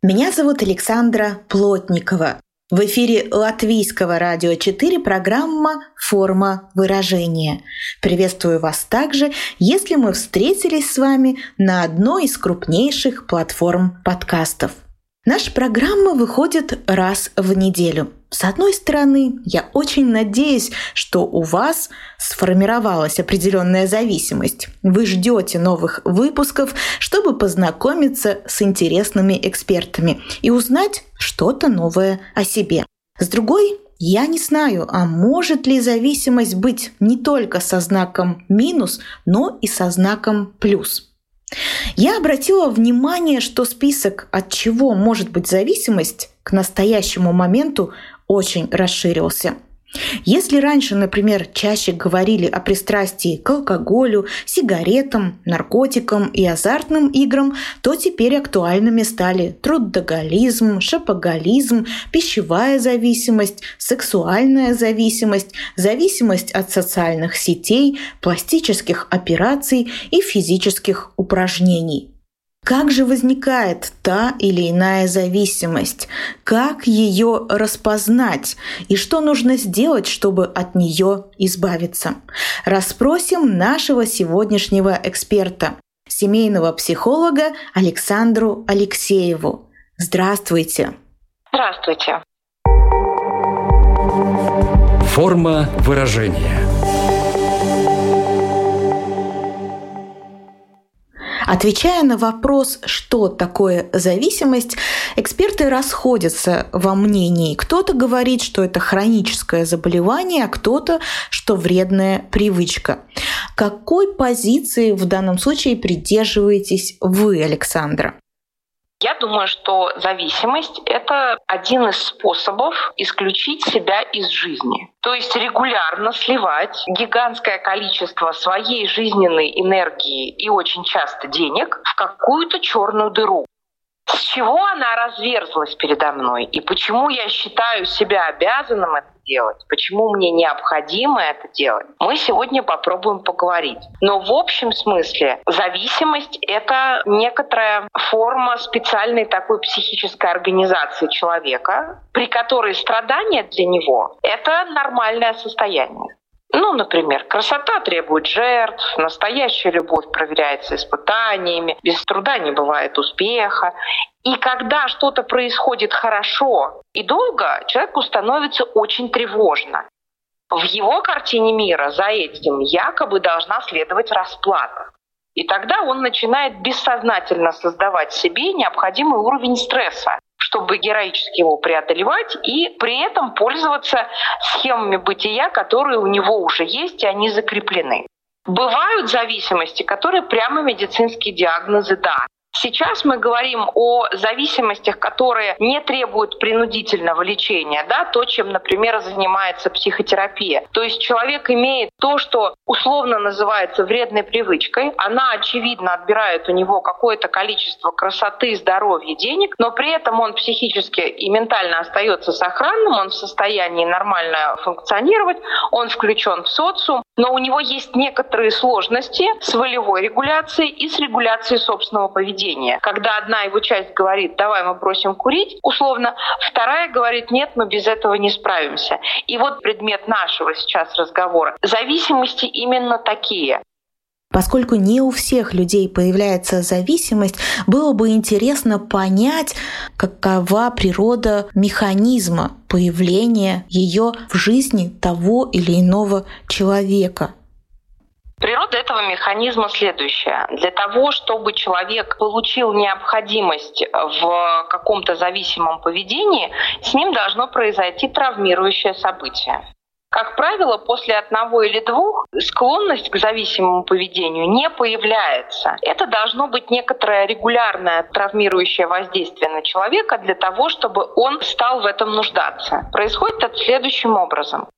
Меня зовут Александра Плотникова. В эфире Латвийского радио 4 программа «Форма выражения». Приветствую вас также, если мы встретились с вами на одной из крупнейших платформ подкастов – Наша программа выходит раз в неделю. С одной стороны, я очень надеюсь, что у вас сформировалась определенная зависимость. Вы ждете новых выпусков, чтобы познакомиться с интересными экспертами и узнать что-то новое о себе. С другой, я не знаю, а может ли зависимость быть не только со знаком минус, но и со знаком плюс. Я обратила внимание, что список, от чего может быть зависимость, к настоящему моменту очень расширился – если раньше, например, чаще говорили о пристрастии к алкоголю, сигаретам, наркотикам и азартным играм, то теперь актуальными стали трудоголизм, шапоголизм, пищевая зависимость, сексуальная зависимость, зависимость от социальных сетей, пластических операций и физических упражнений. Как же возникает та или иная зависимость? Как ее распознать? И что нужно сделать, чтобы от нее избавиться? Расспросим нашего сегодняшнего эксперта, семейного психолога Александру Алексееву. Здравствуйте. Здравствуйте. Форма выражения – Отвечая на вопрос, что такое зависимость, эксперты расходятся во мнении. Кто-то говорит, что это хроническое заболевание, а кто-то, что вредная привычка. Какой позиции в данном случае придерживаетесь вы, Александра? Я думаю, что зависимость — это один из способов исключить себя из жизни. То есть регулярно сливать гигантское количество своей жизненной энергии и очень часто денег в какую-то черную дыру. С чего она разверзлась передо мной и почему я считаю себя обязанным это делать, почему мне необходимо это делать, мы сегодня попробуем поговорить. Но в общем смысле зависимость — это некоторая форма специальной такой психической организации человека, при которой страдание для него — это нормальное состояние. Ну, например, красота требует жертв, настоящая любовь проверяется испытаниями, без труда не бывает успеха. И когда что-то происходит хорошо и долго, человеку становится очень тревожно. В его картине мира за этим якобы должна следовать расплата. И тогда он начинает бессознательно создавать себе необходимый уровень стресса, чтобы героически его преодолевать и при этом пользоваться схемами бытия, которые у него уже есть, и они закреплены. Бывают зависимости, которые прямо медицинские диагнозы, да. Сейчас мы говорим о зависимостях, которые не требуют принудительного лечения, да, то, чем, например, занимается психотерапия. То есть человек имеет то, что условно называется вредной привычкой, она, очевидно, отбирает у него какое-то количество красоты, здоровья, денег, но при этом он психически и ментально остается сохранным, он в состоянии нормально функционировать, он включен в социум, но у него есть некоторые сложности с волевой регуляцией и с регуляцией собственного поведения поведения. Когда одна его часть говорит, давай мы бросим курить, условно, вторая говорит, нет, мы без этого не справимся. И вот предмет нашего сейчас разговора. Зависимости именно такие. Поскольку не у всех людей появляется зависимость, было бы интересно понять, какова природа механизма появления ее в жизни того или иного человека. Природа этого механизма следующая. Для того, чтобы человек получил необходимость в каком-то зависимом поведении, с ним должно произойти травмирующее событие. Как правило, после одного или двух склонность к зависимому поведению не появляется. Это должно быть некоторое регулярное травмирующее воздействие на человека для того, чтобы он стал в этом нуждаться. Происходит это следующим образом.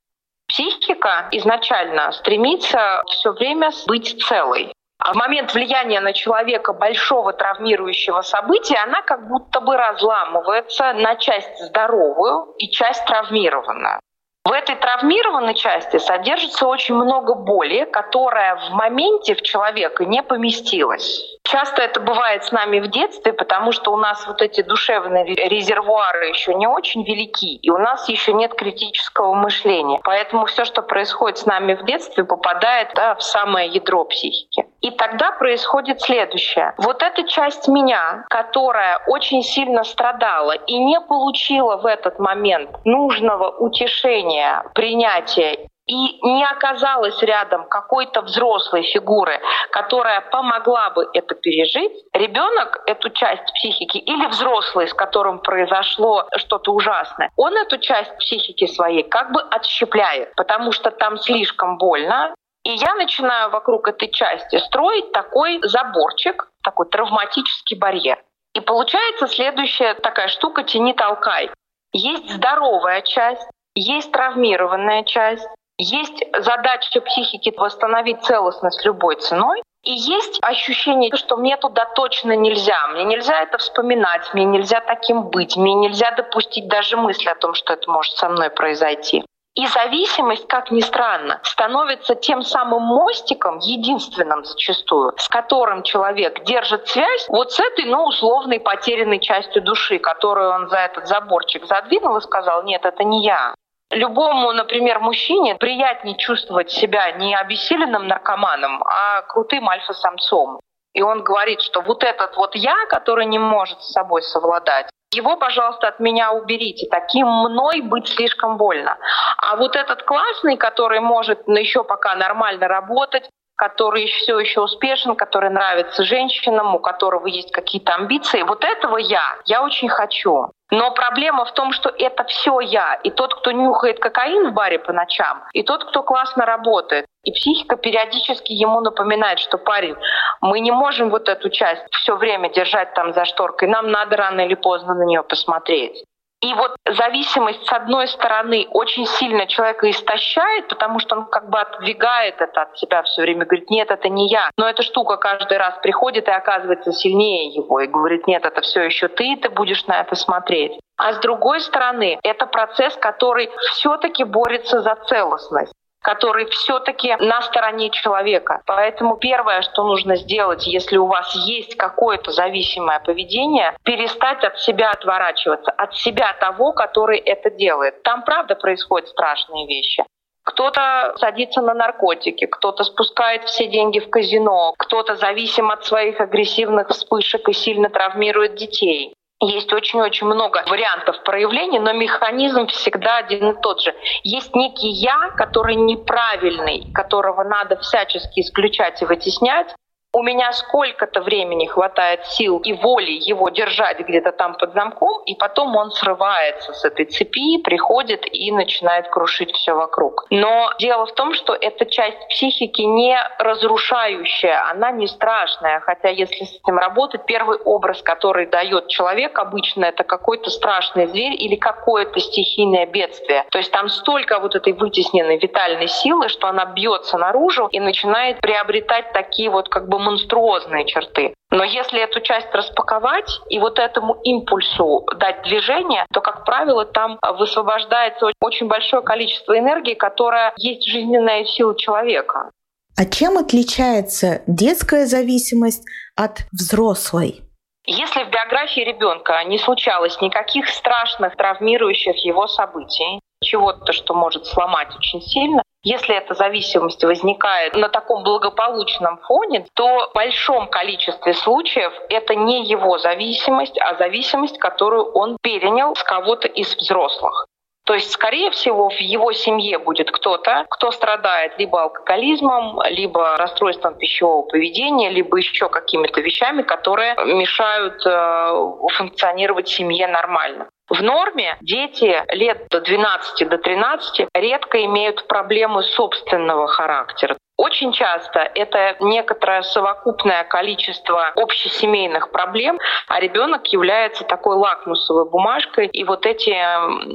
Психика изначально стремится все время быть целой. А в момент влияния на человека большого травмирующего события она как будто бы разламывается на часть здоровую и часть травмированную. В этой травмированной части содержится очень много боли, которая в моменте в человека не поместилась. Часто это бывает с нами в детстве, потому что у нас вот эти душевные резервуары еще не очень велики, и у нас еще нет критического мышления. Поэтому все, что происходит с нами в детстве, попадает да, в самое ядро психики. И тогда происходит следующее. Вот эта часть меня, которая очень сильно страдала и не получила в этот момент нужного утешения, принятия и не оказалось рядом какой-то взрослой фигуры, которая помогла бы это пережить, ребенок эту часть психики или взрослый, с которым произошло что-то ужасное, он эту часть психики своей как бы отщепляет, потому что там слишком больно, и я начинаю вокруг этой части строить такой заборчик, такой травматический барьер. И получается следующая такая штука «тяни-толкай». Есть здоровая часть, есть травмированная часть, есть задача психики восстановить целостность любой ценой, и есть ощущение, что мне туда точно нельзя. Мне нельзя это вспоминать, мне нельзя таким быть, мне нельзя допустить даже мысли о том, что это может со мной произойти. И зависимость, как ни странно, становится тем самым мостиком, единственным зачастую, с которым человек держит связь вот с этой, ну, условной потерянной частью души, которую он за этот заборчик задвинул и сказал, нет, это не я. Любому, например, мужчине приятнее чувствовать себя не обессиленным наркоманом, а крутым альфа-самцом. И он говорит, что вот этот вот я, который не может с собой совладать, его, пожалуйста, от меня уберите. Таким мной быть слишком больно. А вот этот классный, который может еще пока нормально работать, который все еще успешен, который нравится женщинам, у которого есть какие-то амбиции. Вот этого я, я очень хочу. Но проблема в том, что это все я. И тот, кто нюхает кокаин в баре по ночам, и тот, кто классно работает. И психика периодически ему напоминает, что парень, мы не можем вот эту часть все время держать там за шторкой, нам надо рано или поздно на нее посмотреть. И вот зависимость, с одной стороны, очень сильно человека истощает, потому что он как бы отдвигает это от себя все время, говорит, нет, это не я. Но эта штука каждый раз приходит и оказывается сильнее его, и говорит, нет, это все еще ты, ты будешь на это смотреть. А с другой стороны, это процесс, который все-таки борется за целостность который все-таки на стороне человека. Поэтому первое, что нужно сделать, если у вас есть какое-то зависимое поведение, перестать от себя отворачиваться, от себя того, который это делает. Там правда происходят страшные вещи. Кто-то садится на наркотики, кто-то спускает все деньги в казино, кто-то зависим от своих агрессивных вспышек и сильно травмирует детей. Есть очень-очень много вариантов проявления, но механизм всегда один и тот же. Есть некий «я», который неправильный, которого надо всячески исключать и вытеснять, у меня сколько-то времени хватает сил и воли его держать где-то там под замком, и потом он срывается с этой цепи, приходит и начинает крушить все вокруг. Но дело в том, что эта часть психики не разрушающая, она не страшная, хотя если с этим работать, первый образ, который дает человек обычно, это какой-то страшный зверь или какое-то стихийное бедствие. То есть там столько вот этой вытесненной витальной силы, что она бьется наружу и начинает приобретать такие вот как бы монструозные черты. Но если эту часть распаковать и вот этому импульсу дать движение, то, как правило, там высвобождается очень большое количество энергии, которая есть жизненная сила человека. А чем отличается детская зависимость от взрослой? Если в биографии ребенка не случалось никаких страшных травмирующих его событий, чего-то, что может сломать очень сильно, если эта зависимость возникает на таком благополучном фоне, то в большом количестве случаев это не его зависимость, а зависимость, которую он перенял с кого-то из взрослых. То есть, скорее всего, в его семье будет кто-то, кто страдает либо алкоголизмом, либо расстройством пищевого поведения, либо еще какими-то вещами, которые мешают э, функционировать семье нормально. В норме дети лет до 12 до 13 редко имеют проблемы собственного характера. Очень часто это некоторое совокупное количество общесемейных проблем, а ребенок является такой лакмусовой бумажкой и вот эти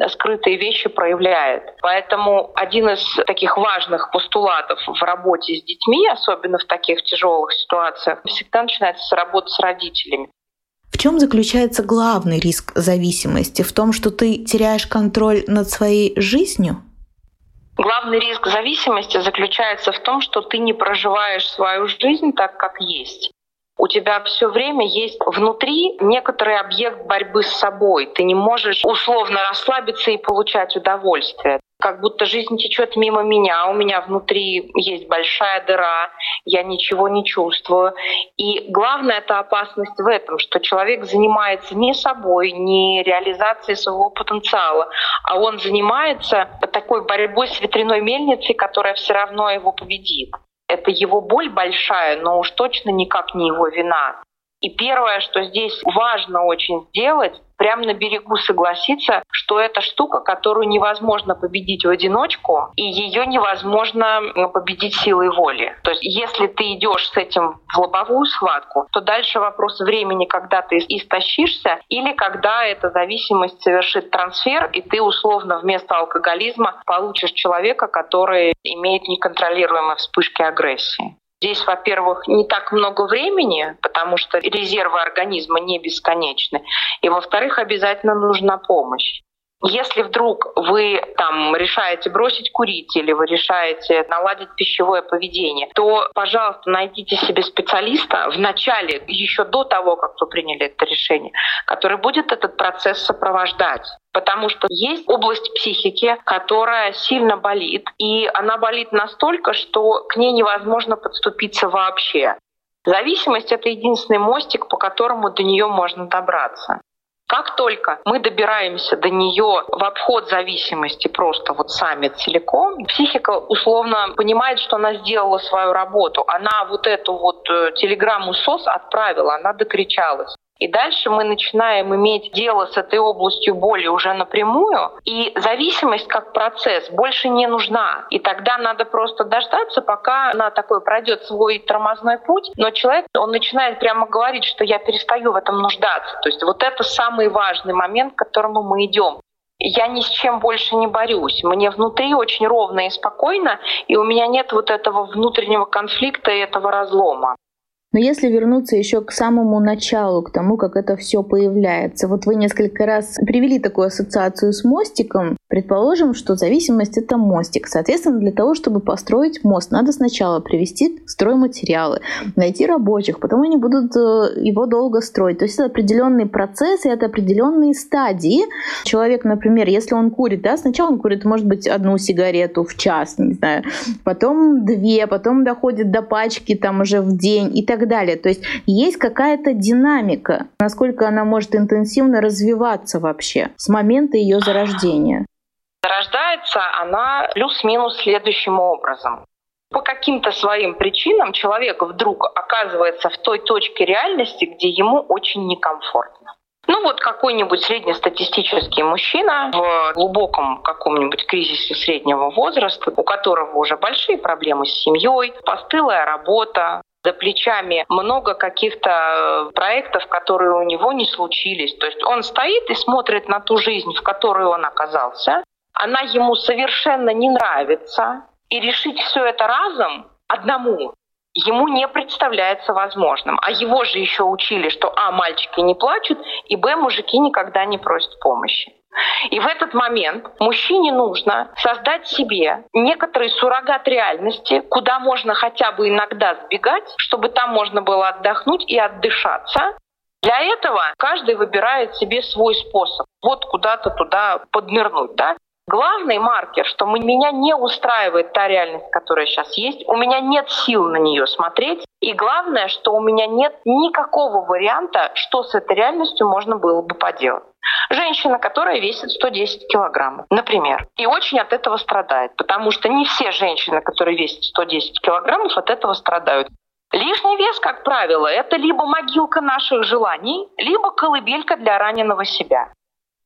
скрытые вещи проявляет. Поэтому один из таких важных постулатов в работе с детьми, особенно в таких тяжелых ситуациях, всегда начинается с работы с родителями. Чем заключается главный риск зависимости? В том, что ты теряешь контроль над своей жизнью? Главный риск зависимости заключается в том, что ты не проживаешь свою жизнь так, как есть. У тебя все время есть внутри некоторый объект борьбы с собой. Ты не можешь условно расслабиться и получать удовольствие как будто жизнь течет мимо меня, у меня внутри есть большая дыра, я ничего не чувствую. И главная эта опасность в этом, что человек занимается не собой, не реализацией своего потенциала, а он занимается такой борьбой с ветряной мельницей, которая все равно его победит. Это его боль большая, но уж точно никак не его вина. И первое, что здесь важно очень сделать, прямо на берегу согласиться, что это штука, которую невозможно победить в одиночку, и ее невозможно победить силой воли. То есть если ты идешь с этим в лобовую схватку, то дальше вопрос времени, когда ты истощишься, или когда эта зависимость совершит трансфер, и ты условно вместо алкоголизма получишь человека, который имеет неконтролируемые вспышки агрессии. Здесь, во-первых, не так много времени, потому что резервы организма не бесконечны. И, во-вторых, обязательно нужна помощь. Если вдруг вы там решаете бросить курить или вы решаете наладить пищевое поведение, то, пожалуйста, найдите себе специалиста в начале, еще до того, как вы приняли это решение, который будет этот процесс сопровождать. Потому что есть область психики, которая сильно болит, и она болит настолько, что к ней невозможно подступиться вообще. Зависимость — это единственный мостик, по которому до нее можно добраться. Как только мы добираемся до нее в обход зависимости просто вот сами целиком, психика условно понимает, что она сделала свою работу. Она вот эту вот э, телеграмму СОС отправила, она докричалась. И дальше мы начинаем иметь дело с этой областью боли уже напрямую, и зависимость как процесс больше не нужна. И тогда надо просто дождаться, пока она такой пройдет свой тормозной путь, но человек, он начинает прямо говорить, что я перестаю в этом нуждаться. То есть вот это самый важный момент, к которому мы идем я ни с чем больше не борюсь. Мне внутри очень ровно и спокойно, и у меня нет вот этого внутреннего конфликта и этого разлома. Но если вернуться еще к самому началу, к тому, как это все появляется, вот вы несколько раз привели такую ассоциацию с мостиком. Предположим, что зависимость — это мостик. Соответственно, для того, чтобы построить мост, надо сначала привести стройматериалы, найти рабочих, потом они будут э, его долго строить. То есть это определенный процесс и это определенные стадии. Человек, например, если он курит, да, сначала он курит, может быть, одну сигарету в час, не знаю, потом две, потом доходит до пачки там уже в день и так далее. То есть есть какая-то динамика, насколько она может интенсивно развиваться вообще с момента ее зарождения. Зарождается она плюс-минус следующим образом. По каким-то своим причинам человек вдруг оказывается в той точке реальности, где ему очень некомфортно. Ну вот какой-нибудь среднестатистический мужчина в глубоком каком-нибудь кризисе среднего возраста, у которого уже большие проблемы с семьей, постылая работа, за плечами много каких-то э, проектов, которые у него не случились. То есть он стоит и смотрит на ту жизнь, в которой он оказался. Она ему совершенно не нравится. И решить все это разом одному ему не представляется возможным. А его же еще учили, что а, мальчики не плачут, и б, мужики никогда не просят помощи. И в этот момент мужчине нужно создать себе некоторый суррогат реальности, куда можно хотя бы иногда сбегать, чтобы там можно было отдохнуть и отдышаться. Для этого каждый выбирает себе свой способ. Вот куда-то туда поднырнуть, да? Главный маркер, что меня не устраивает та реальность, которая сейчас есть, у меня нет сил на нее смотреть, и главное, что у меня нет никакого варианта, что с этой реальностью можно было бы поделать. Женщина, которая весит 110 килограммов, например, и очень от этого страдает, потому что не все женщины, которые весят 110 килограммов, от этого страдают. Лишний вес, как правило, это либо могилка наших желаний, либо колыбелька для раненого себя.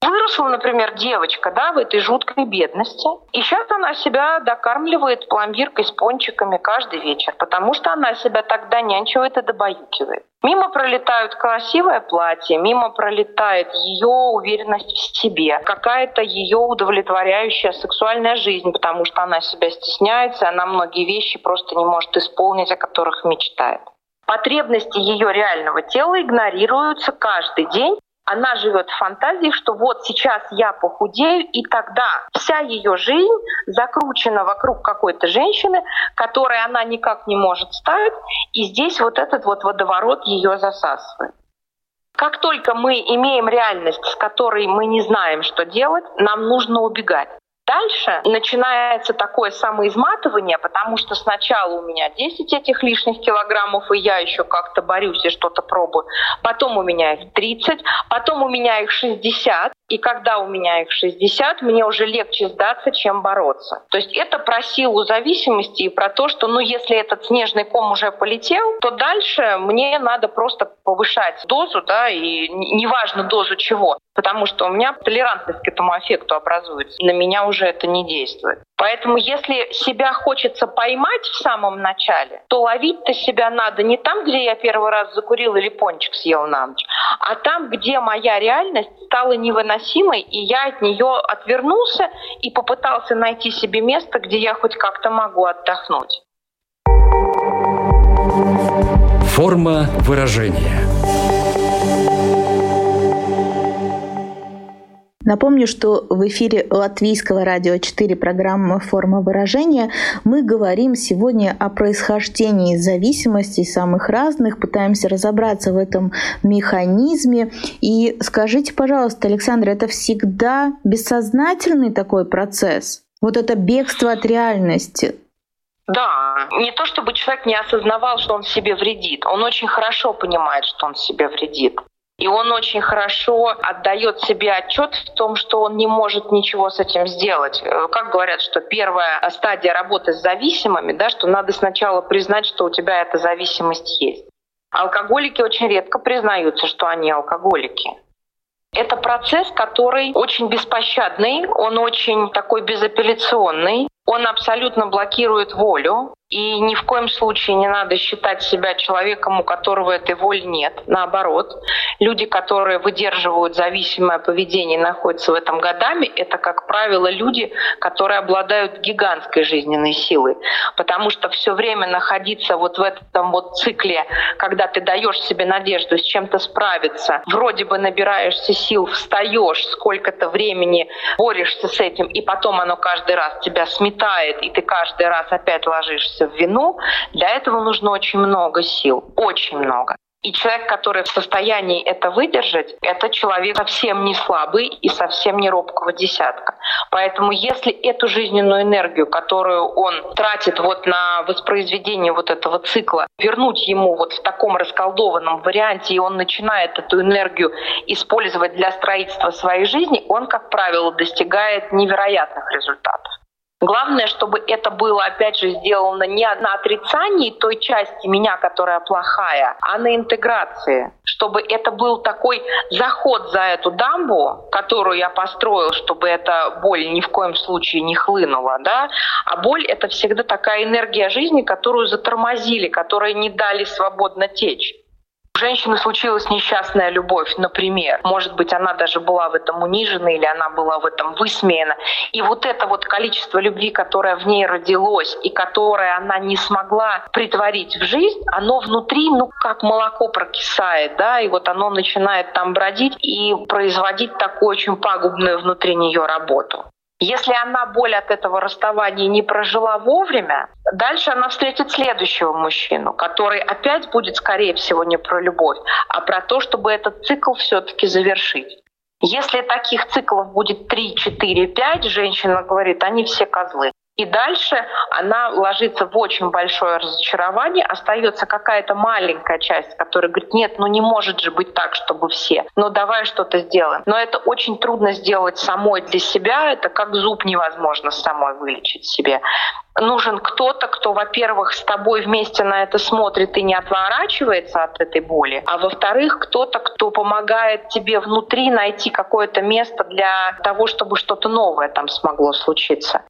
Выросла, например, девочка да, в этой жуткой бедности, и сейчас она себя докармливает пломбиркой с пончиками каждый вечер, потому что она себя тогда нянчивает и добаюкивает. Мимо пролетают красивое платье, мимо пролетает ее уверенность в себе, какая-то ее удовлетворяющая сексуальная жизнь, потому что она себя стесняется, она многие вещи просто не может исполнить, о которых мечтает. Потребности ее реального тела игнорируются каждый день, она живет в фантазии, что вот сейчас я похудею, и тогда вся ее жизнь закручена вокруг какой-то женщины, которой она никак не может стать, и здесь вот этот вот водоворот ее засасывает. Как только мы имеем реальность, с которой мы не знаем, что делать, нам нужно убегать. Дальше начинается такое самоизматывание, потому что сначала у меня 10 этих лишних килограммов, и я еще как-то борюсь и что-то пробую. Потом у меня их 30, потом у меня их 60, и когда у меня их 60, мне уже легче сдаться, чем бороться. То есть это про силу зависимости и про то, что ну если этот снежный ком уже полетел, то дальше мне надо просто повышать дозу, да, и неважно дозу чего, потому что у меня толерантность к этому эффекту образуется. На меня уже это не действует. Поэтому если себя хочется поймать в самом начале, то ловить-то себя надо не там, где я первый раз закурил или пончик съел на ночь, а там, где моя реальность стала невыносимой, и я от нее отвернулся и попытался найти себе место, где я хоть как-то могу отдохнуть. Форма выражения. Напомню, что в эфире Латвийского радио 4 программа «Форма выражения» мы говорим сегодня о происхождении зависимостей самых разных, пытаемся разобраться в этом механизме. И скажите, пожалуйста, Александр, это всегда бессознательный такой процесс? Вот это бегство от реальности? Да, не то чтобы человек не осознавал, что он себе вредит. Он очень хорошо понимает, что он себе вредит. И он очень хорошо отдает себе отчет в том, что он не может ничего с этим сделать. Э, как говорят, что первая стадия работы с зависимыми, да, что надо сначала признать, что у тебя эта зависимость есть. Алкоголики очень редко признаются, что они алкоголики. Это процесс, который очень беспощадный, он очень такой безапелляционный, он абсолютно блокирует волю, и ни в коем случае не надо считать себя человеком, у которого этой воли нет. Наоборот, люди, которые выдерживают зависимое поведение находятся в этом годами, это, как правило, люди, которые обладают гигантской жизненной силой. Потому что все время находиться вот в этом вот цикле, когда ты даешь себе надежду с чем-то справиться, вроде бы набираешься сил, встаешь, сколько-то времени борешься с этим, и потом оно каждый раз тебя сметает, и ты каждый раз опять ложишься в вину, для этого нужно очень много сил, очень много. И человек, который в состоянии это выдержать, это человек совсем не слабый и совсем не робкого десятка. Поэтому если эту жизненную энергию, которую он тратит вот на воспроизведение вот этого цикла, вернуть ему вот в таком расколдованном варианте, и он начинает эту энергию использовать для строительства своей жизни, он, как правило, достигает невероятных результатов. Главное, чтобы это было, опять же, сделано не на отрицании той части меня, которая плохая, а на интеграции. Чтобы это был такой заход за эту дамбу, которую я построил, чтобы эта боль ни в коем случае не хлынула. Да? А боль — это всегда такая энергия жизни, которую затормозили, которой не дали свободно течь женщины случилась несчастная любовь, например. Может быть, она даже была в этом унижена или она была в этом высмеяна. И вот это вот количество любви, которое в ней родилось и которое она не смогла притворить в жизнь, оно внутри, ну, как молоко прокисает, да, и вот оно начинает там бродить и производить такую очень пагубную внутри нее работу. Если она боль от этого расставания не прожила вовремя, дальше она встретит следующего мужчину, который опять будет, скорее всего, не про любовь, а про то, чтобы этот цикл все-таки завершить. Если таких циклов будет 3, 4, 5, женщина говорит, они все козлы. И дальше она ложится в очень большое разочарование, остается какая-то маленькая часть, которая говорит, нет, ну не может же быть так, чтобы все, ну давай что-то сделаем. Но это очень трудно сделать самой для себя, это как зуб невозможно самой вылечить себе нужен кто-то, кто, во-первых, с тобой вместе на это смотрит и не отворачивается от этой боли, а во-вторых, кто-то, кто помогает тебе внутри найти какое-то место для того, чтобы что-то новое там смогло случиться.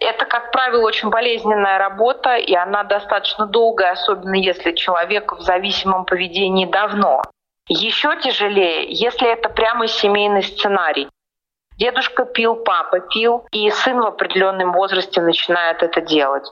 Это, как правило, очень болезненная работа, и она достаточно долгая, особенно если человек в зависимом поведении давно. Еще тяжелее, если это прямо семейный сценарий. Дедушка пил, папа пил, и сын в определенном возрасте начинает это делать.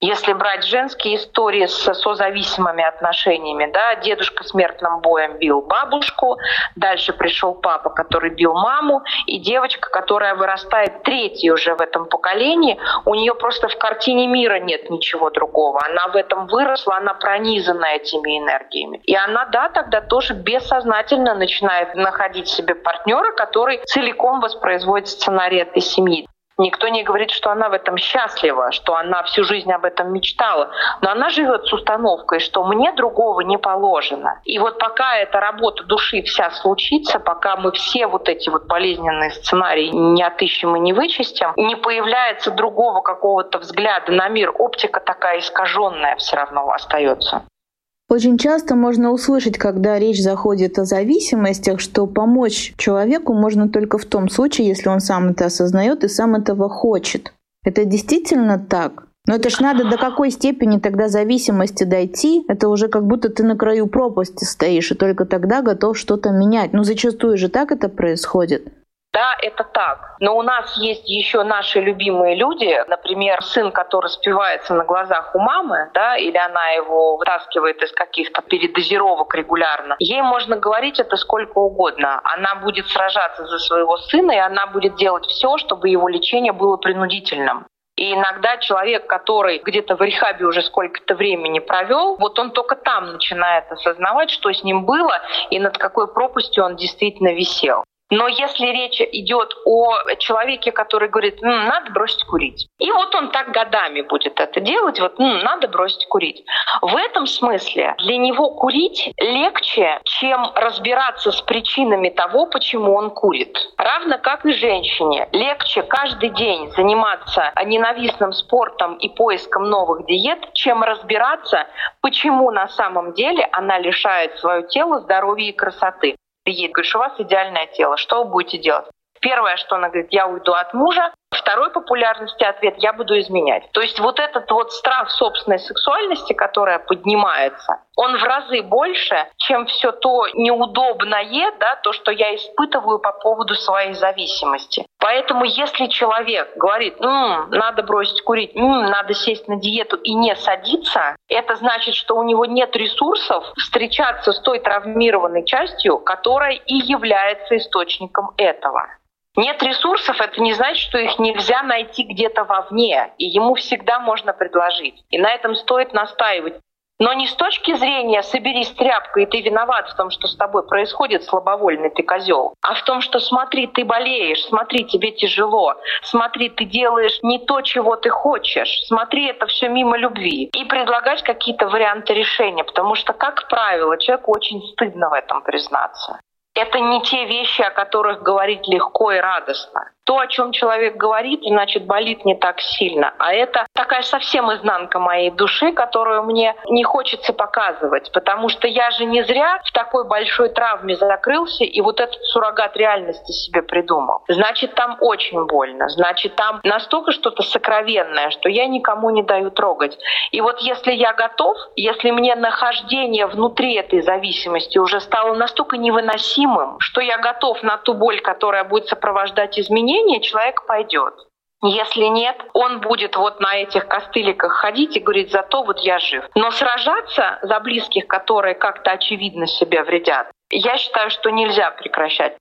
Если брать женские истории с созависимыми отношениями, да, дедушка смертным боем бил бабушку, дальше пришел папа, который бил маму, и девочка, которая вырастает третьей уже в этом поколении, у нее просто в картине мира нет ничего другого. Она в этом выросла, она пронизана этими энергиями. И она, да, тогда тоже бессознательно начинает находить себе партнера, который целиком воспроизводит сценарий этой семьи. Никто не говорит, что она в этом счастлива, что она всю жизнь об этом мечтала. Но она живет с установкой, что мне другого не положено. И вот пока эта работа души вся случится, пока мы все вот эти вот болезненные сценарии не отыщем и не вычистим, не появляется другого какого-то взгляда на мир, оптика такая искаженная все равно остается. Очень часто можно услышать, когда речь заходит о зависимостях, что помочь человеку можно только в том случае, если он сам это осознает и сам этого хочет. Это действительно так? Но это ж надо до какой степени тогда зависимости дойти, это уже как будто ты на краю пропасти стоишь, и только тогда готов что-то менять. Ну, зачастую же так это происходит. Да, это так. Но у нас есть еще наши любимые люди, например, сын, который спивается на глазах у мамы, да, или она его вытаскивает из каких-то передозировок регулярно. Ей можно говорить это сколько угодно. Она будет сражаться за своего сына, и она будет делать все, чтобы его лечение было принудительным. И иногда человек, который где-то в рехабе уже сколько-то времени провел, вот он только там начинает осознавать, что с ним было и над какой пропастью он действительно висел. Но если речь идет о человеке, который говорит, М, надо бросить курить, и вот он так годами будет это делать, вот М, надо бросить курить. В этом смысле для него курить легче, чем разбираться с причинами того, почему он курит. Равно как и женщине. Легче каждый день заниматься ненавистным спортом и поиском новых диет, чем разбираться, почему на самом деле она лишает свое тело здоровья и красоты ты ей говоришь, у вас идеальное тело, что вы будете делать? Первое, что она говорит, я уйду от мужа. Второй популярности ответ, я буду изменять. То есть вот этот вот страх собственной сексуальности, которая поднимается, он в разы больше, чем все то неудобное, да, то, что я испытываю по поводу своей зависимости. Поэтому если человек говорит, М, надо бросить курить, М, надо сесть на диету и не садиться, это значит, что у него нет ресурсов встречаться с той травмированной частью, которая и является источником этого. Нет ресурсов, это не значит, что их нельзя найти где-то вовне, и ему всегда можно предложить. И на этом стоит настаивать. Но не с точки зрения «соберись тряпкой, и ты виноват в том, что с тобой происходит, слабовольный ты козел», а в том, что «смотри, ты болеешь, смотри, тебе тяжело, смотри, ты делаешь не то, чего ты хочешь, смотри, это все мимо любви». И предлагать какие-то варианты решения, потому что, как правило, человеку очень стыдно в этом признаться. Это не те вещи, о которых говорить легко и радостно то, о чем человек говорит, значит, болит не так сильно. А это такая совсем изнанка моей души, которую мне не хочется показывать, потому что я же не зря в такой большой травме закрылся и вот этот суррогат реальности себе придумал. Значит, там очень больно, значит, там настолько что-то сокровенное, что я никому не даю трогать. И вот если я готов, если мне нахождение внутри этой зависимости уже стало настолько невыносимым, что я готов на ту боль, которая будет сопровождать изменения, изменения, человек пойдет. Если нет, он будет вот на этих костыликах ходить и говорить, зато вот я жив. Но сражаться за близких, которые как-то очевидно себе вредят, я считаю, что нельзя прекращать.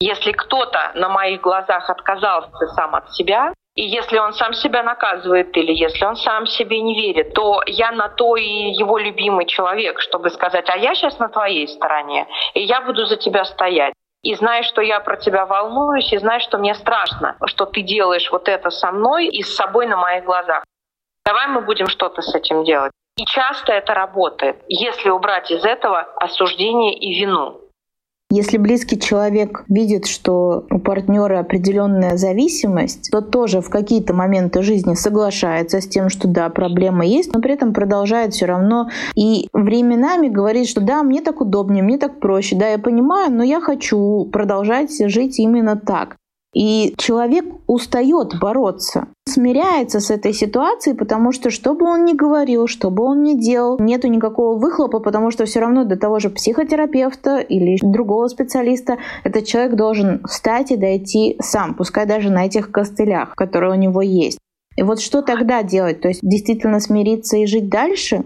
Если кто-то на моих глазах отказался сам от себя, и если он сам себя наказывает или если он сам себе не верит, то я на то и его любимый человек, чтобы сказать, а я сейчас на твоей стороне, и я буду за тебя стоять. И знай, что я про тебя волнуюсь, и знай, что мне страшно, что ты делаешь вот это со мной и с собой на моих глазах. Давай мы будем что-то с этим делать. И часто это работает, если убрать из этого осуждение и вину. Если близкий человек видит, что у партнера определенная зависимость, то тоже в какие-то моменты жизни соглашается с тем, что да, проблема есть, но при этом продолжает все равно и временами говорит, что да, мне так удобнее, мне так проще, да, я понимаю, но я хочу продолжать жить именно так. И человек устает бороться, смиряется с этой ситуацией, потому что что бы он ни говорил, что бы он ни делал, нету никакого выхлопа, потому что все равно до того же психотерапевта или другого специалиста этот человек должен встать и дойти сам, пускай даже на этих костылях, которые у него есть. И вот что тогда делать? То есть действительно смириться и жить дальше?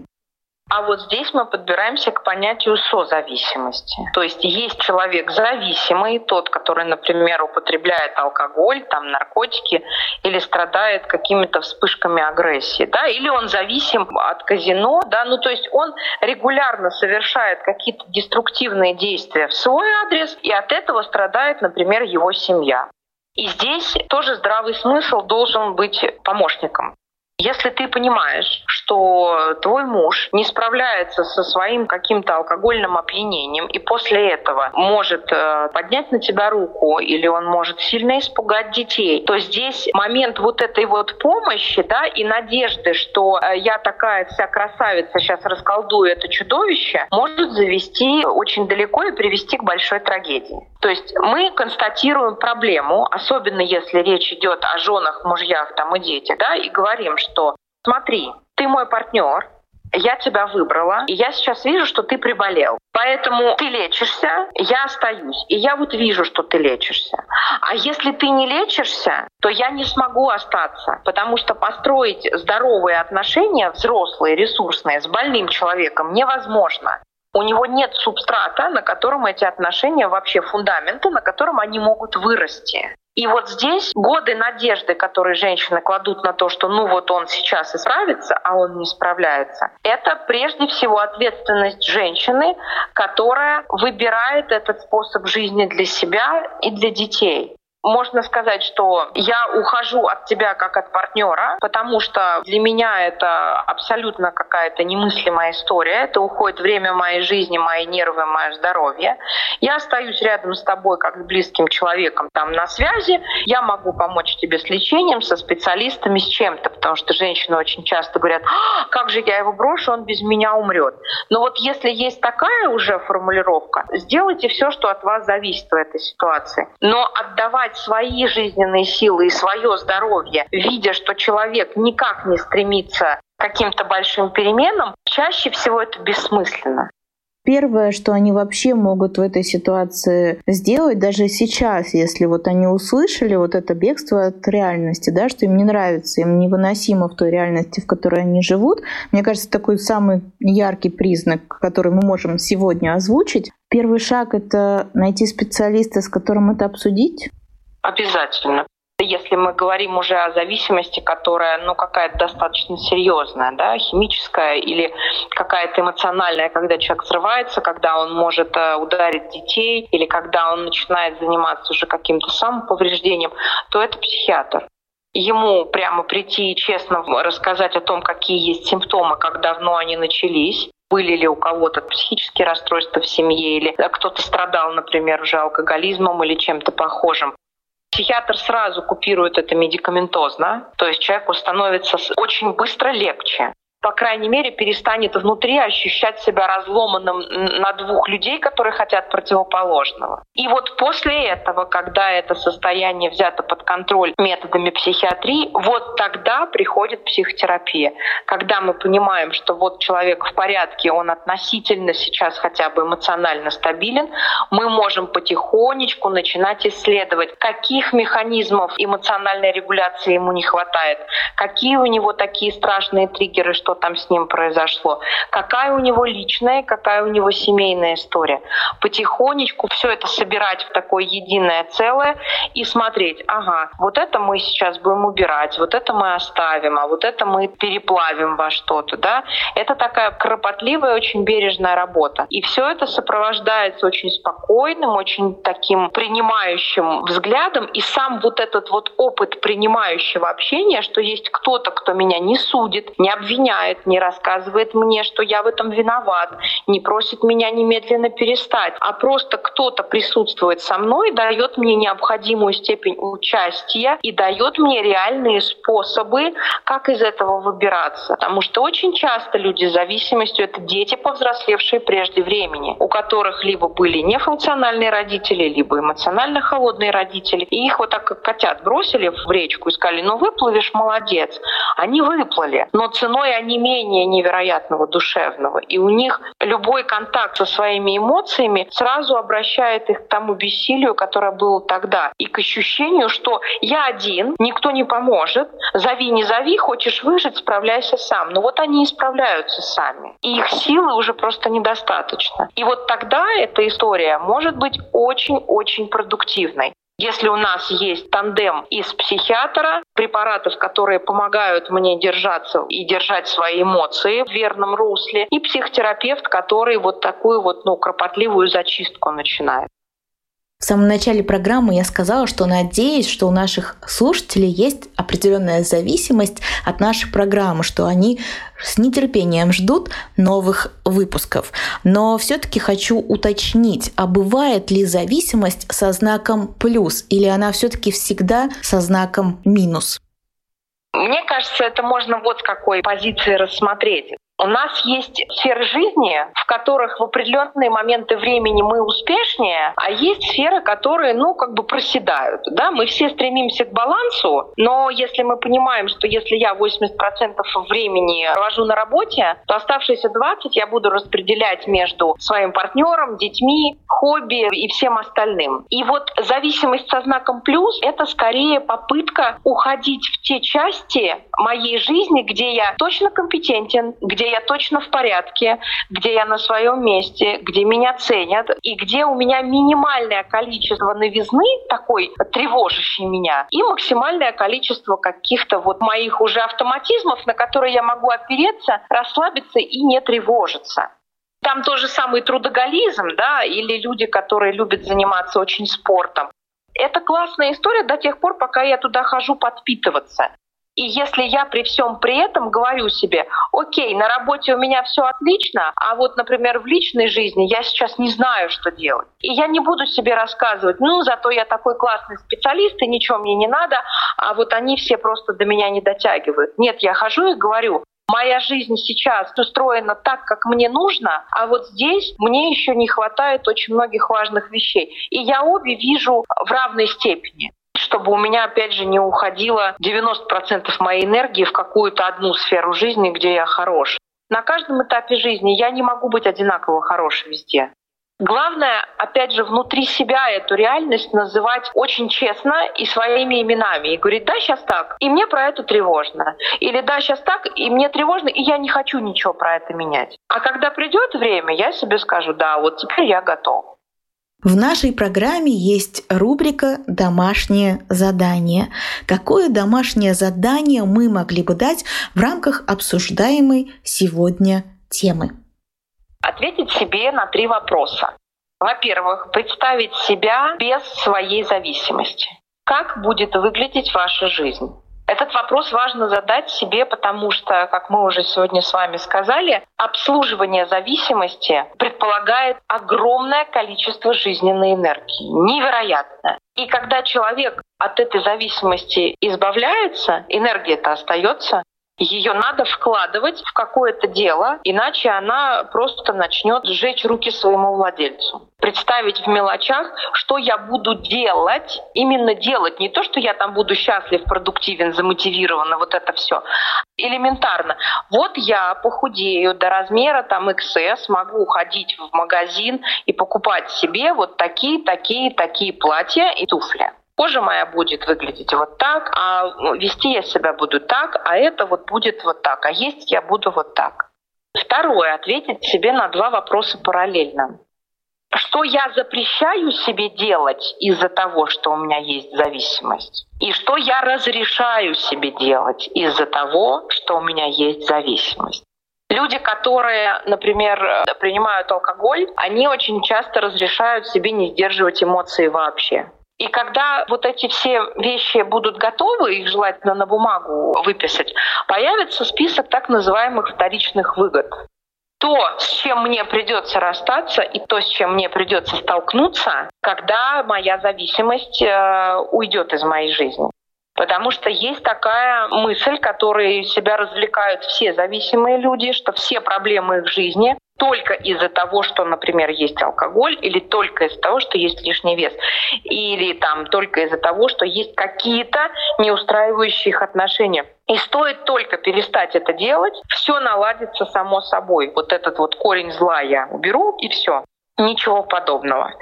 А вот здесь мы подбираемся к понятию созависимости. То есть есть человек зависимый, тот, который, например, употребляет алкоголь, там, наркотики, или страдает какими-то вспышками агрессии, да, или он зависим от казино, да, ну то есть он регулярно совершает какие-то деструктивные действия в свой адрес, и от этого страдает, например, его семья. И здесь тоже здравый смысл должен быть помощником. Если ты понимаешь, что твой муж не справляется со своим каким-то алкогольным опьянением и после этого может э, поднять на тебя руку или он может сильно испугать детей, то здесь момент вот этой вот помощи да, и надежды, что э, я такая вся красавица, сейчас расколдую это чудовище, может завести очень далеко и привести к большой трагедии. То есть мы констатируем проблему, особенно если речь идет о женах, мужьях там, и детях, да, и говорим, что что смотри, ты мой партнер, я тебя выбрала, и я сейчас вижу, что ты приболел. Поэтому ты лечишься, я остаюсь. И я вот вижу, что ты лечишься. А если ты не лечишься, то я не смогу остаться, потому что построить здоровые отношения, взрослые, ресурсные, с больным человеком невозможно. У него нет субстрата, на котором эти отношения вообще фундамента, на котором они могут вырасти. И вот здесь годы надежды, которые женщины кладут на то, что ну вот он сейчас исправится, а он не справляется, это прежде всего ответственность женщины, которая выбирает этот способ жизни для себя и для детей можно сказать, что я ухожу от тебя как от партнера, потому что для меня это абсолютно какая-то немыслимая история. Это уходит время моей жизни, мои нервы, мое здоровье. Я остаюсь рядом с тобой как с близким человеком там на связи. Я могу помочь тебе с лечением, со специалистами, с чем-то, потому что женщины очень часто говорят, а, как же я его брошу, он без меня умрет. Но вот если есть такая уже формулировка, сделайте все, что от вас зависит в этой ситуации. Но отдавать отдавать свои жизненные силы и свое здоровье, видя, что человек никак не стремится к каким-то большим переменам, чаще всего это бессмысленно. Первое, что они вообще могут в этой ситуации сделать, даже сейчас, если вот они услышали вот это бегство от реальности, да, что им не нравится, им невыносимо в той реальности, в которой они живут, мне кажется, такой самый яркий признак, который мы можем сегодня озвучить. Первый шаг — это найти специалиста, с которым это обсудить, Обязательно. Если мы говорим уже о зависимости, которая ну, какая-то достаточно серьезная, да, химическая или какая-то эмоциональная, когда человек взрывается, когда он может э, ударить детей или когда он начинает заниматься уже каким-то самоповреждением, то это психиатр ему прямо прийти и честно рассказать о том, какие есть симптомы, как давно они начались, были ли у кого-то психические расстройства в семье, или кто-то страдал, например, уже алкоголизмом или чем-то похожим. Психиатр сразу купирует это медикаментозно, то есть человеку становится очень быстро легче по крайней мере, перестанет внутри ощущать себя разломанным на двух людей, которые хотят противоположного. И вот после этого, когда это состояние взято под контроль методами психиатрии, вот тогда приходит психотерапия. Когда мы понимаем, что вот человек в порядке, он относительно сейчас хотя бы эмоционально стабилен, мы можем потихонечку начинать исследовать, каких механизмов эмоциональной регуляции ему не хватает, какие у него такие страшные триггеры, что что там с ним произошло, какая у него личная, какая у него семейная история. Потихонечку все это собирать в такое единое целое и смотреть, ага, вот это мы сейчас будем убирать, вот это мы оставим, а вот это мы переплавим во что-то, да. Это такая кропотливая, очень бережная работа. И все это сопровождается очень спокойным, очень таким принимающим взглядом. И сам вот этот вот опыт принимающего общения, что есть кто-то, кто меня не судит, не обвиняет, не рассказывает мне, что я в этом виноват, не просит меня немедленно перестать, а просто кто-то присутствует со мной, дает мне необходимую степень участия и дает мне реальные способы, как из этого выбираться. Потому что очень часто люди с зависимостью — это дети, повзрослевшие прежде времени, у которых либо были нефункциональные родители, либо эмоционально холодные родители. И их вот так как котят бросили в речку и сказали, ну выплывешь, молодец. Они выплыли, но ценой они менее невероятного душевного. И у них любой контакт со своими эмоциями сразу обращает их к тому бессилию, которое было тогда. И к ощущению, что я один, никто не поможет, зови, не зови, хочешь выжить, справляйся сам. Но вот они и справляются сами. И их силы уже просто недостаточно. И вот тогда эта история может быть очень-очень продуктивной. Если у нас есть тандем из психиатра, препаратов, которые помогают мне держаться и держать свои эмоции в верном русле, и психотерапевт, который вот такую вот ну, кропотливую зачистку начинает. В самом начале программы я сказала, что надеюсь, что у наших слушателей есть определенная зависимость от нашей программы, что они с нетерпением ждут новых выпусков. Но все-таки хочу уточнить, а бывает ли зависимость со знаком плюс или она все-таки всегда со знаком минус? Мне кажется, это можно вот с какой позиции рассмотреть. У нас есть сферы жизни, в которых в определенные моменты времени мы успешнее, а есть сферы, которые, ну, как бы проседают. Да? Мы все стремимся к балансу, но если мы понимаем, что если я 80% времени провожу на работе, то оставшиеся 20 я буду распределять между своим партнером, детьми, хобби и всем остальным. И вот зависимость со знаком плюс — это скорее попытка уходить в те части моей жизни, где я точно компетентен, где я точно в порядке, где я на своем месте, где меня ценят, и где у меня минимальное количество новизны, такой тревожащей меня, и максимальное количество каких-то вот моих уже автоматизмов, на которые я могу опереться, расслабиться и не тревожиться. Там тоже самый трудоголизм, да, или люди, которые любят заниматься очень спортом. Это классная история до тех пор, пока я туда хожу подпитываться. И если я при всем при этом говорю себе, окей, на работе у меня все отлично, а вот, например, в личной жизни я сейчас не знаю, что делать. И я не буду себе рассказывать, ну, зато я такой классный специалист, и ничего мне не надо, а вот они все просто до меня не дотягивают. Нет, я хожу и говорю, моя жизнь сейчас устроена так, как мне нужно, а вот здесь мне еще не хватает очень многих важных вещей. И я обе вижу в равной степени чтобы у меня, опять же, не уходило 90% моей энергии в какую-то одну сферу жизни, где я хорош. На каждом этапе жизни я не могу быть одинаково хорош везде. Главное, опять же, внутри себя эту реальность называть очень честно и своими именами. И говорить, да, сейчас так, и мне про это тревожно. Или да, сейчас так, и мне тревожно, и я не хочу ничего про это менять. А когда придет время, я себе скажу, да, вот теперь я готов. В нашей программе есть рубрика «Домашнее задание». Какое домашнее задание мы могли бы дать в рамках обсуждаемой сегодня темы? Ответить себе на три вопроса. Во-первых, представить себя без своей зависимости. Как будет выглядеть ваша жизнь? Этот вопрос важно задать себе, потому что, как мы уже сегодня с вами сказали, обслуживание зависимости предполагает огромное количество жизненной энергии, невероятное. И когда человек от этой зависимости избавляется, энергия-то остается, ее надо вкладывать в какое-то дело, иначе она просто начнет сжечь руки своему владельцу. Представить в мелочах, что я буду делать, именно делать, не то, что я там буду счастлив, продуктивен, замотивирован, вот это все. Элементарно. Вот я похудею до размера там XS, могу уходить в магазин и покупать себе вот такие, такие, такие платья и туфли. Кожа моя будет выглядеть вот так, а вести я себя буду так, а это вот будет вот так, а есть я буду вот так. Второе, ответить себе на два вопроса параллельно. Что я запрещаю себе делать из-за того, что у меня есть зависимость? И что я разрешаю себе делать из-за того, что у меня есть зависимость? Люди, которые, например, принимают алкоголь, они очень часто разрешают себе не сдерживать эмоции вообще. И когда вот эти все вещи будут готовы, их желательно на бумагу выписать, появится список так называемых вторичных выгод. То, с чем мне придется расстаться, и то, с чем мне придется столкнуться, когда моя зависимость э, уйдет из моей жизни. Потому что есть такая мысль, которой себя развлекают все зависимые люди, что все проблемы их жизни только из-за того, что, например, есть алкоголь, или только из-за того, что есть лишний вес, или там только из-за того, что есть какие-то неустраивающие их отношения. И стоит только перестать это делать, все наладится само собой. Вот этот вот корень зла я уберу, и все. Ничего подобного.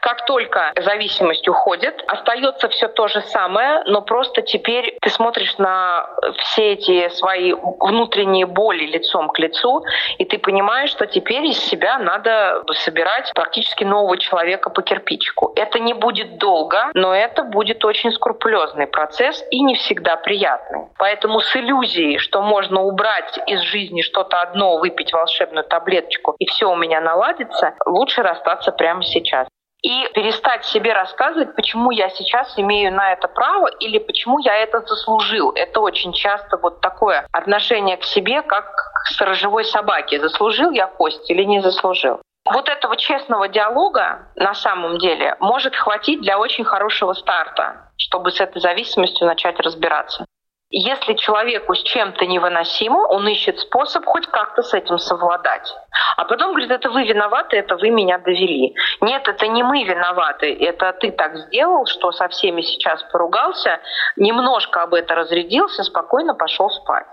Как только зависимость уходит, остается все то же самое, но просто теперь ты смотришь на все эти свои внутренние боли лицом к лицу, и ты понимаешь, что теперь из себя надо собирать практически нового человека по кирпичику. Это не будет долго, но это будет очень скрупулезный процесс и не всегда приятный. Поэтому с иллюзией, что можно убрать из жизни что-то одно, выпить волшебную таблеточку, и все у меня наладится, лучше расстаться прямо сейчас и перестать себе рассказывать, почему я сейчас имею на это право или почему я это заслужил. Это очень часто вот такое отношение к себе, как к сторожевой собаке. Заслужил я кость или не заслужил? Вот этого честного диалога на самом деле может хватить для очень хорошего старта, чтобы с этой зависимостью начать разбираться. Если человеку с чем-то невыносимо, он ищет способ хоть как-то с этим совладать. А потом говорит, это вы виноваты, это вы меня довели. Нет, это не мы виноваты, это ты так сделал, что со всеми сейчас поругался, немножко об это разрядился, спокойно пошел спать.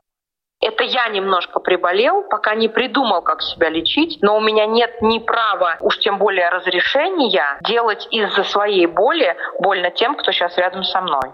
Это я немножко приболел, пока не придумал, как себя лечить, но у меня нет ни права, уж тем более разрешения делать из-за своей боли больно тем, кто сейчас рядом со мной.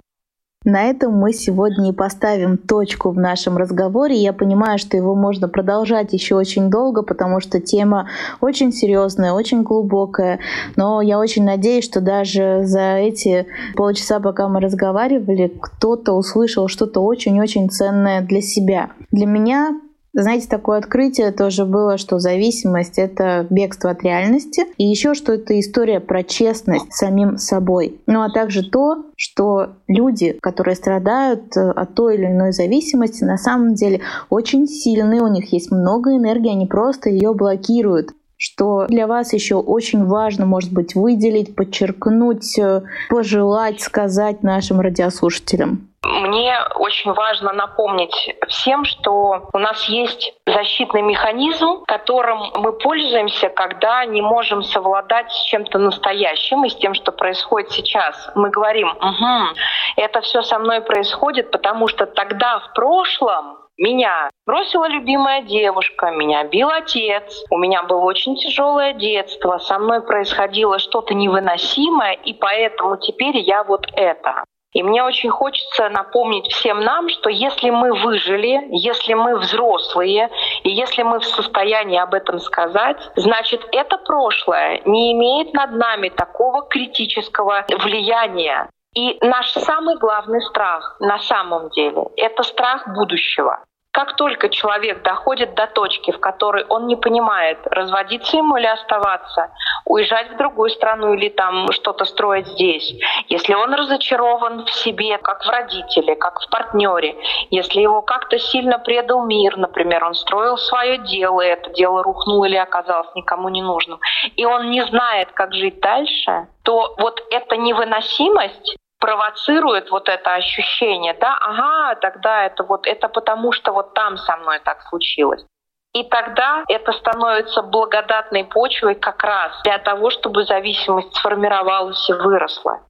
На этом мы сегодня и поставим точку в нашем разговоре. Я понимаю, что его можно продолжать еще очень долго, потому что тема очень серьезная, очень глубокая. Но я очень надеюсь, что даже за эти полчаса, пока мы разговаривали, кто-то услышал что-то очень-очень ценное для себя. Для меня знаете, такое открытие тоже было, что зависимость — это бегство от реальности, и еще что это история про честность самим собой. Ну а также то, что люди, которые страдают э, от той или иной зависимости, на самом деле очень сильны, у них есть много энергии, они просто ее блокируют что для вас еще очень важно, может быть, выделить, подчеркнуть, э, пожелать, сказать нашим радиослушателям? Мне очень важно напомнить всем, что у нас есть защитный механизм, которым мы пользуемся, когда не можем совладать с чем-то настоящим и с тем, что происходит сейчас. Мы говорим, угу, это все со мной происходит, потому что тогда в прошлом меня бросила любимая девушка, меня бил отец, у меня было очень тяжелое детство, со мной происходило что-то невыносимое, и поэтому теперь я вот это. И мне очень хочется напомнить всем нам, что если мы выжили, если мы взрослые, и если мы в состоянии об этом сказать, значит, это прошлое не имеет над нами такого критического влияния. И наш самый главный страх на самом деле — это страх будущего. Как только человек доходит до точки, в которой он не понимает, разводиться ему или оставаться, уезжать в другую страну или там что-то строить здесь, если он разочарован в себе, как в родителе, как в партнере, если его как-то сильно предал мир, например, он строил свое дело, и это дело рухнуло или оказалось никому не нужным, и он не знает, как жить дальше, то вот эта невыносимость провоцирует вот это ощущение, да, ага, тогда это вот это потому, что вот там со мной так случилось. И тогда это становится благодатной почвой как раз для того, чтобы зависимость сформировалась и выросла.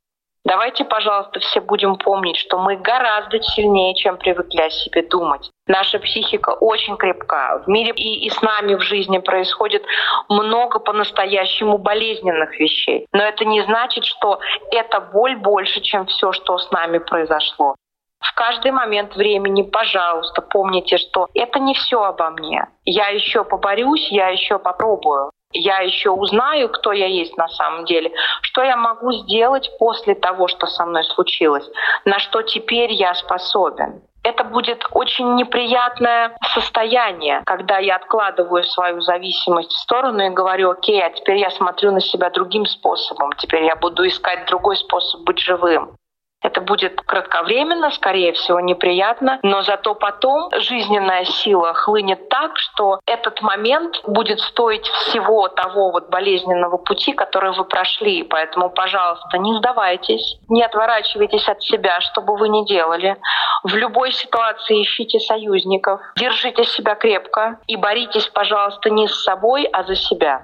Давайте, пожалуйста, все будем помнить, что мы гораздо сильнее, чем привыкли о себе думать. Наша психика очень крепка. В мире и, и с нами в жизни происходит много по-настоящему болезненных вещей. Но это не значит, что эта боль больше, чем все, что с нами произошло. В каждый момент времени, пожалуйста, помните, что это не все обо мне. Я еще поборюсь, я еще попробую я еще узнаю, кто я есть на самом деле, что я могу сделать после того, что со мной случилось, на что теперь я способен. Это будет очень неприятное состояние, когда я откладываю свою зависимость в сторону и говорю, окей, а теперь я смотрю на себя другим способом, теперь я буду искать другой способ быть живым. Это будет кратковременно, скорее всего, неприятно, но зато потом жизненная сила хлынет так, что этот момент будет стоить всего того вот болезненного пути, который вы прошли. Поэтому, пожалуйста, не сдавайтесь, не отворачивайтесь от себя, что бы вы ни делали. В любой ситуации ищите союзников, держите себя крепко и боритесь, пожалуйста, не с собой, а за себя.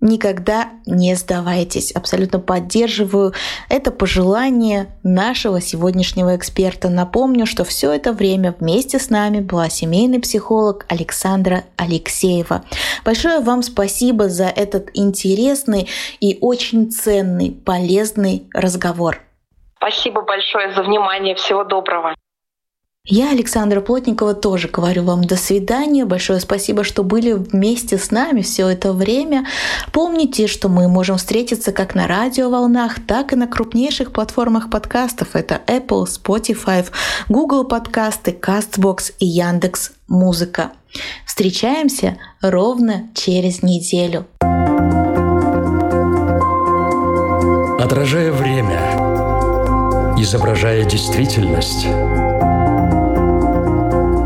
Никогда не сдавайтесь. Абсолютно поддерживаю это пожелание нашего сегодняшнего эксперта. Напомню, что все это время вместе с нами была семейный психолог Александра Алексеева. Большое вам спасибо за этот интересный и очень ценный, полезный разговор. Спасибо большое за внимание. Всего доброго. Я, Александра Плотникова, тоже говорю вам до свидания. Большое спасибо, что были вместе с нами все это время. Помните, что мы можем встретиться как на радиоволнах, так и на крупнейших платформах подкастов. Это Apple, Spotify, Google подкасты, CastBox и Яндекс Музыка. Встречаемся ровно через неделю. Отражая время, изображая действительность